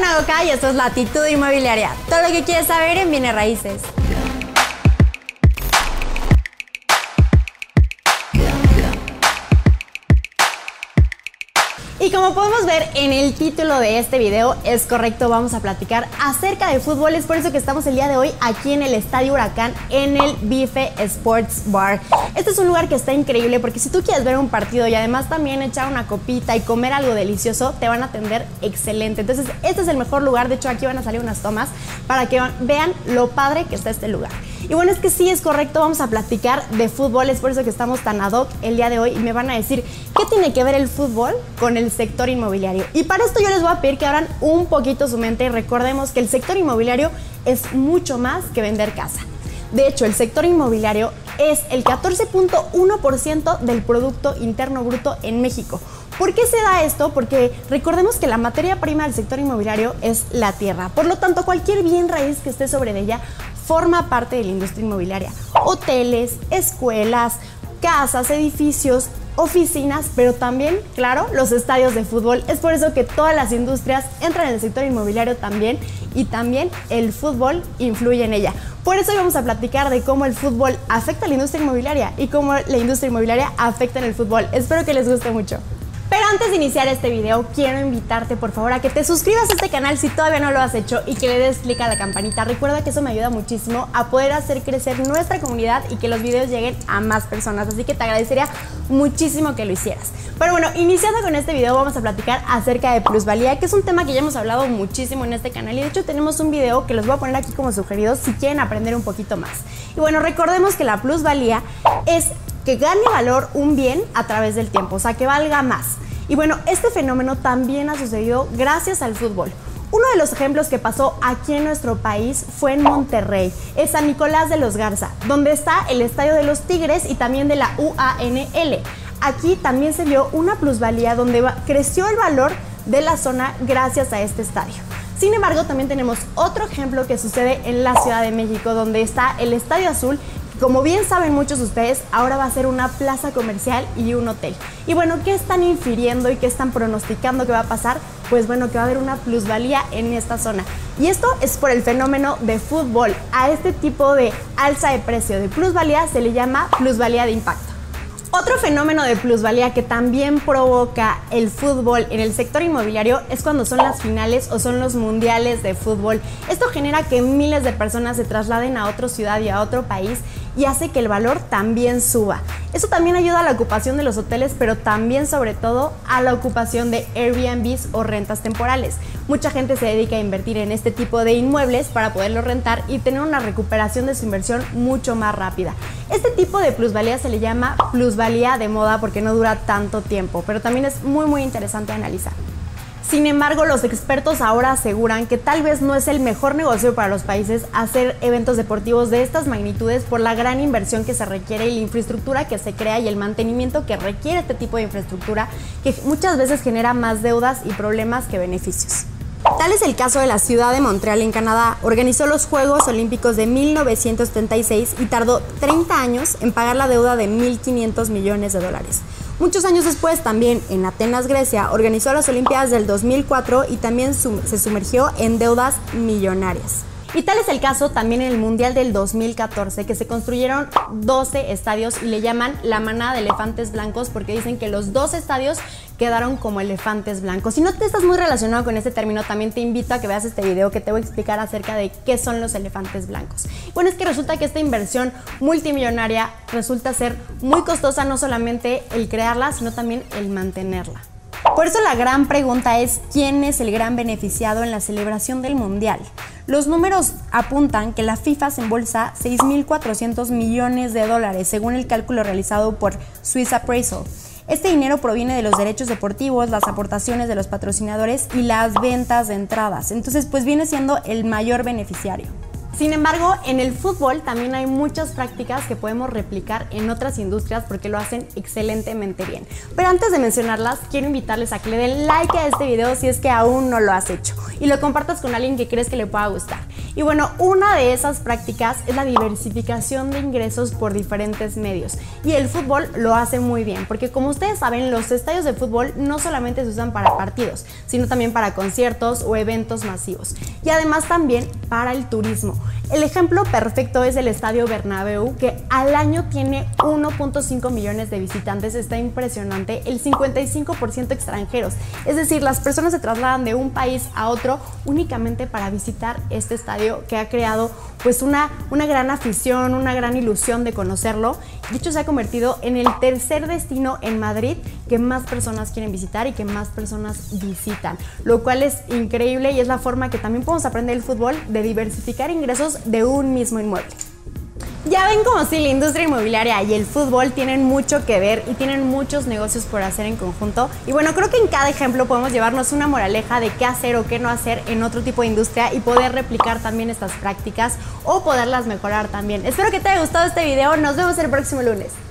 Nagoka y esto es Latitud Inmobiliaria. Todo lo que quieres saber en Bienes Raíces. Y como podemos ver en el título de este video, es correcto, vamos a platicar acerca de fútbol. Es por eso que estamos el día de hoy aquí en el Estadio Huracán, en el Bife Sports Bar. Este es un lugar que está increíble porque si tú quieres ver un partido y además también echar una copita y comer algo delicioso, te van a atender excelente. Entonces, este es el mejor lugar. De hecho, aquí van a salir unas tomas para que vean lo padre que está este lugar. Y bueno, es que sí es correcto, vamos a platicar de fútbol, es por eso que estamos tan ad hoc el día de hoy y me van a decir qué tiene que ver el fútbol con el sector inmobiliario. Y para esto yo les voy a pedir que abran un poquito su mente y recordemos que el sector inmobiliario es mucho más que vender casa. De hecho, el sector inmobiliario es el 14.1% del Producto Interno Bruto en México. ¿Por qué se da esto? Porque recordemos que la materia prima del sector inmobiliario es la tierra. Por lo tanto, cualquier bien raíz que esté sobre ella forma parte de la industria inmobiliaria. Hoteles, escuelas, casas, edificios, oficinas, pero también, claro, los estadios de fútbol. Es por eso que todas las industrias entran en el sector inmobiliario también y también el fútbol influye en ella. Por eso hoy vamos a platicar de cómo el fútbol afecta a la industria inmobiliaria y cómo la industria inmobiliaria afecta en el fútbol. Espero que les guste mucho. Pero antes de iniciar este video, quiero invitarte por favor a que te suscribas a este canal si todavía no lo has hecho y que le des clic a la campanita. Recuerda que eso me ayuda muchísimo a poder hacer crecer nuestra comunidad y que los videos lleguen a más personas. Así que te agradecería muchísimo que lo hicieras. Pero bueno, iniciando con este video vamos a platicar acerca de plusvalía, que es un tema que ya hemos hablado muchísimo en este canal y de hecho tenemos un video que los voy a poner aquí como sugeridos si quieren aprender un poquito más. Y bueno, recordemos que la plusvalía es que gane valor un bien a través del tiempo, o sea, que valga más. Y bueno, este fenómeno también ha sucedido gracias al fútbol. Uno de los ejemplos que pasó aquí en nuestro país fue en Monterrey, en San Nicolás de los Garza, donde está el Estadio de los Tigres y también de la UANL. Aquí también se vio una plusvalía donde creció el valor de la zona gracias a este estadio. Sin embargo, también tenemos otro ejemplo que sucede en la Ciudad de México, donde está el Estadio Azul como bien saben muchos de ustedes, ahora va a ser una plaza comercial y un hotel. Y bueno, ¿qué están infiriendo y qué están pronosticando que va a pasar? Pues bueno, que va a haber una plusvalía en esta zona. Y esto es por el fenómeno de fútbol. A este tipo de alza de precio de plusvalía se le llama plusvalía de impacto. Otro fenómeno de plusvalía que también provoca el fútbol en el sector inmobiliario es cuando son las finales o son los mundiales de fútbol. Esto genera que miles de personas se trasladen a otra ciudad y a otro país y hace que el valor también suba. Eso también ayuda a la ocupación de los hoteles, pero también sobre todo a la ocupación de Airbnbs o rentas temporales. Mucha gente se dedica a invertir en este tipo de inmuebles para poderlo rentar y tener una recuperación de su inversión mucho más rápida. Este tipo de plusvalía se le llama plusvalía de moda porque no dura tanto tiempo, pero también es muy muy interesante analizar. Sin embargo, los expertos ahora aseguran que tal vez no es el mejor negocio para los países hacer eventos deportivos de estas magnitudes por la gran inversión que se requiere y la infraestructura que se crea y el mantenimiento que requiere este tipo de infraestructura que muchas veces genera más deudas y problemas que beneficios. Tal es el caso de la ciudad de Montreal en Canadá. Organizó los Juegos Olímpicos de 1936 y tardó 30 años en pagar la deuda de 1.500 millones de dólares. Muchos años después, también en Atenas, Grecia, organizó las Olimpiadas del 2004 y también se sumergió en deudas millonarias. Y tal es el caso también en el Mundial del 2014, que se construyeron 12 estadios y le llaman la manada de elefantes blancos porque dicen que los dos estadios quedaron como elefantes blancos. Si no te estás muy relacionado con este término, también te invito a que veas este video que te voy a explicar acerca de qué son los elefantes blancos. Bueno, es que resulta que esta inversión multimillonaria resulta ser muy costosa, no solamente el crearla, sino también el mantenerla. Por eso la gran pregunta es quién es el gran beneficiado en la celebración del Mundial. Los números apuntan que la FIFA se embolsa 6.400 millones de dólares, según el cálculo realizado por Swiss Appraisal. Este dinero proviene de los derechos deportivos, las aportaciones de los patrocinadores y las ventas de entradas. Entonces, pues viene siendo el mayor beneficiario. Sin embargo, en el fútbol también hay muchas prácticas que podemos replicar en otras industrias porque lo hacen excelentemente bien. Pero antes de mencionarlas, quiero invitarles a que le den like a este video si es que aún no lo has hecho y lo compartas con alguien que crees que le pueda gustar. Y bueno, una de esas prácticas es la diversificación de ingresos por diferentes medios. Y el fútbol lo hace muy bien, porque como ustedes saben, los estadios de fútbol no solamente se usan para partidos, sino también para conciertos o eventos masivos. Y además también para el turismo. El ejemplo perfecto es el Estadio Bernabéu, que al año tiene 1.5 millones de visitantes. Está impresionante. El 55% extranjeros. Es decir, las personas se trasladan de un país a otro únicamente para visitar este estadio que ha creado pues una, una gran afición, una gran ilusión de conocerlo. De hecho, se ha convertido en el tercer destino en Madrid que más personas quieren visitar y que más personas visitan. Lo cual es increíble y es la forma que también podemos aprender el fútbol de diversificar ingresos de un mismo inmueble. Ya ven como si la industria inmobiliaria y el fútbol tienen mucho que ver y tienen muchos negocios por hacer en conjunto. Y bueno, creo que en cada ejemplo podemos llevarnos una moraleja de qué hacer o qué no hacer en otro tipo de industria y poder replicar también estas prácticas o poderlas mejorar también. Espero que te haya gustado este video. Nos vemos el próximo lunes.